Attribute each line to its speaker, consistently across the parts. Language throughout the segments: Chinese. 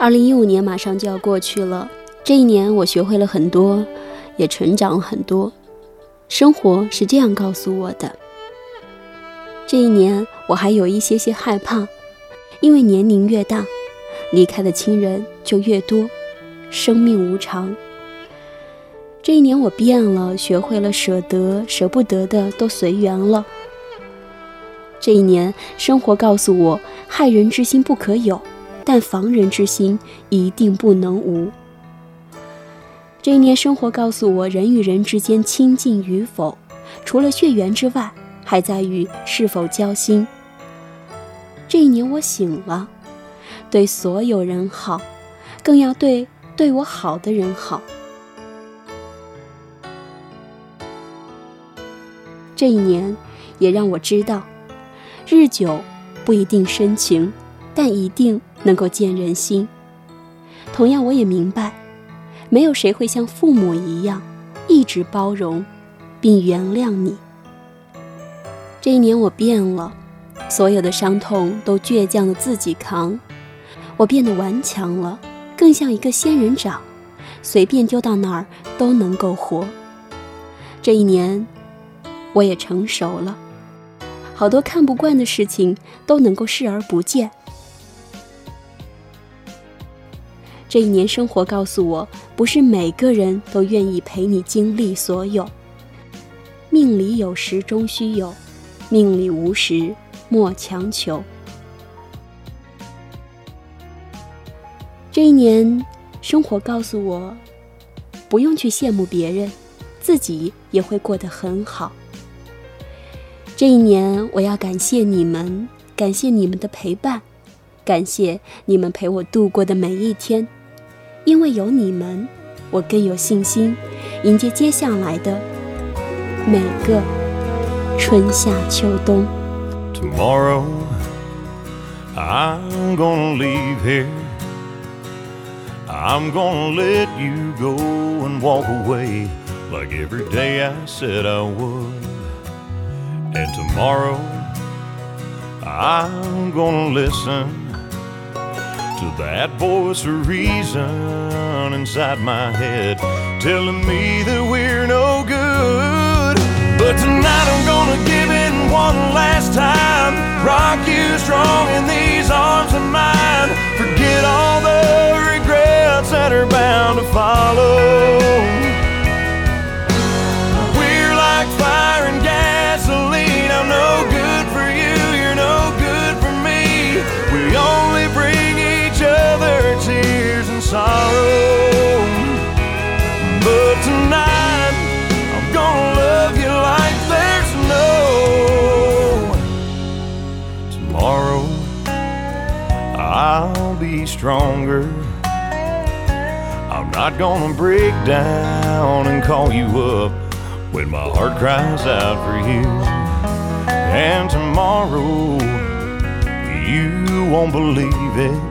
Speaker 1: 二零一五年马上就要过去了，这一年我学会了很多，也成长了很多。生活是这样告诉我的。这一年我还有一些些害怕，因为年龄越大，离开的亲人就越多。生命无常。这一年我变了，学会了舍得，舍不得的都随缘了。这一年生活告诉我，害人之心不可有。但防人之心一定不能无。这一年，生活告诉我，人与人之间亲近与否，除了血缘之外，还在于是否交心。这一年，我醒了，对所有人好，更要对对我好的人好。这一年，也让我知道，日久不一定深情，但一定。能够见人心。同样，我也明白，没有谁会像父母一样一直包容并原谅你。这一年我变了，所有的伤痛都倔强的自己扛。我变得顽强了，更像一个仙人掌，随便丢到哪儿都能够活。这一年，我也成熟了，好多看不惯的事情都能够视而不见。这一年，生活告诉我，不是每个人都愿意陪你经历所有。命里有时终须有，命里无时莫强求。这一年，生活告诉我，不用去羡慕别人，自己也会过得很好。这一年，我要感谢你们，感谢你们的陪伴，感谢你们陪我度过的每一天。因为有你们，我更有信心迎接接下来的每个春夏秋冬。
Speaker 2: Tomorrow I'm gonna leave here. I'm gonna let you go and walk away like every day I said I would. And tomorrow I'm gonna listen to that voice of reason inside my head telling me that we're no good. But tonight I'm gonna give in one last time, rock you strong in these not gonna break down and call you up when my heart cries out for you. And tomorrow, you won't believe it.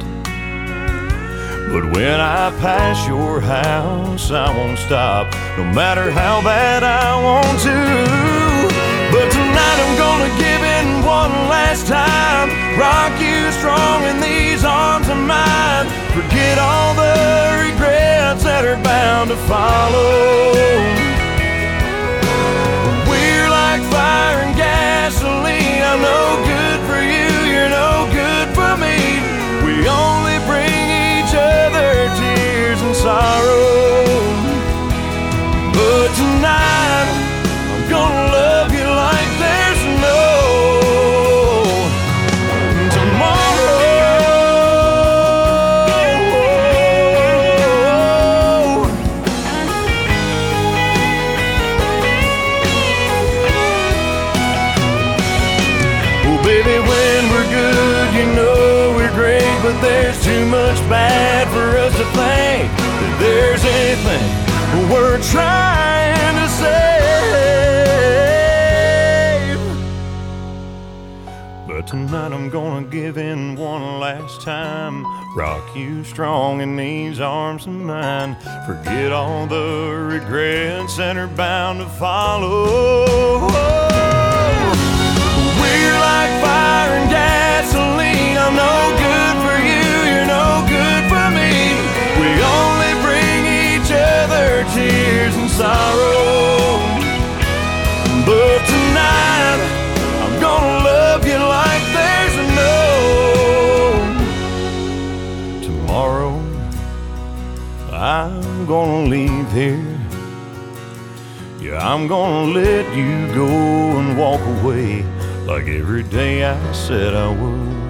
Speaker 2: But when I pass your house, I won't stop, no matter how bad I want to. But tonight I'm gonna give in one last time, rock you strong in these arms of mine. Forget all the that are bound to follow. You know we're great, but there's too much bad for us to think that there's anything worth trying to save. But tonight I'm gonna give in one last time. Rock you strong in these arms of mine. Forget all the regrets that are bound to follow. sorrow. But tonight, I'm gonna love you like there's no tomorrow. I'm gonna leave here. Yeah, I'm gonna let you go and walk away like every day I said I would.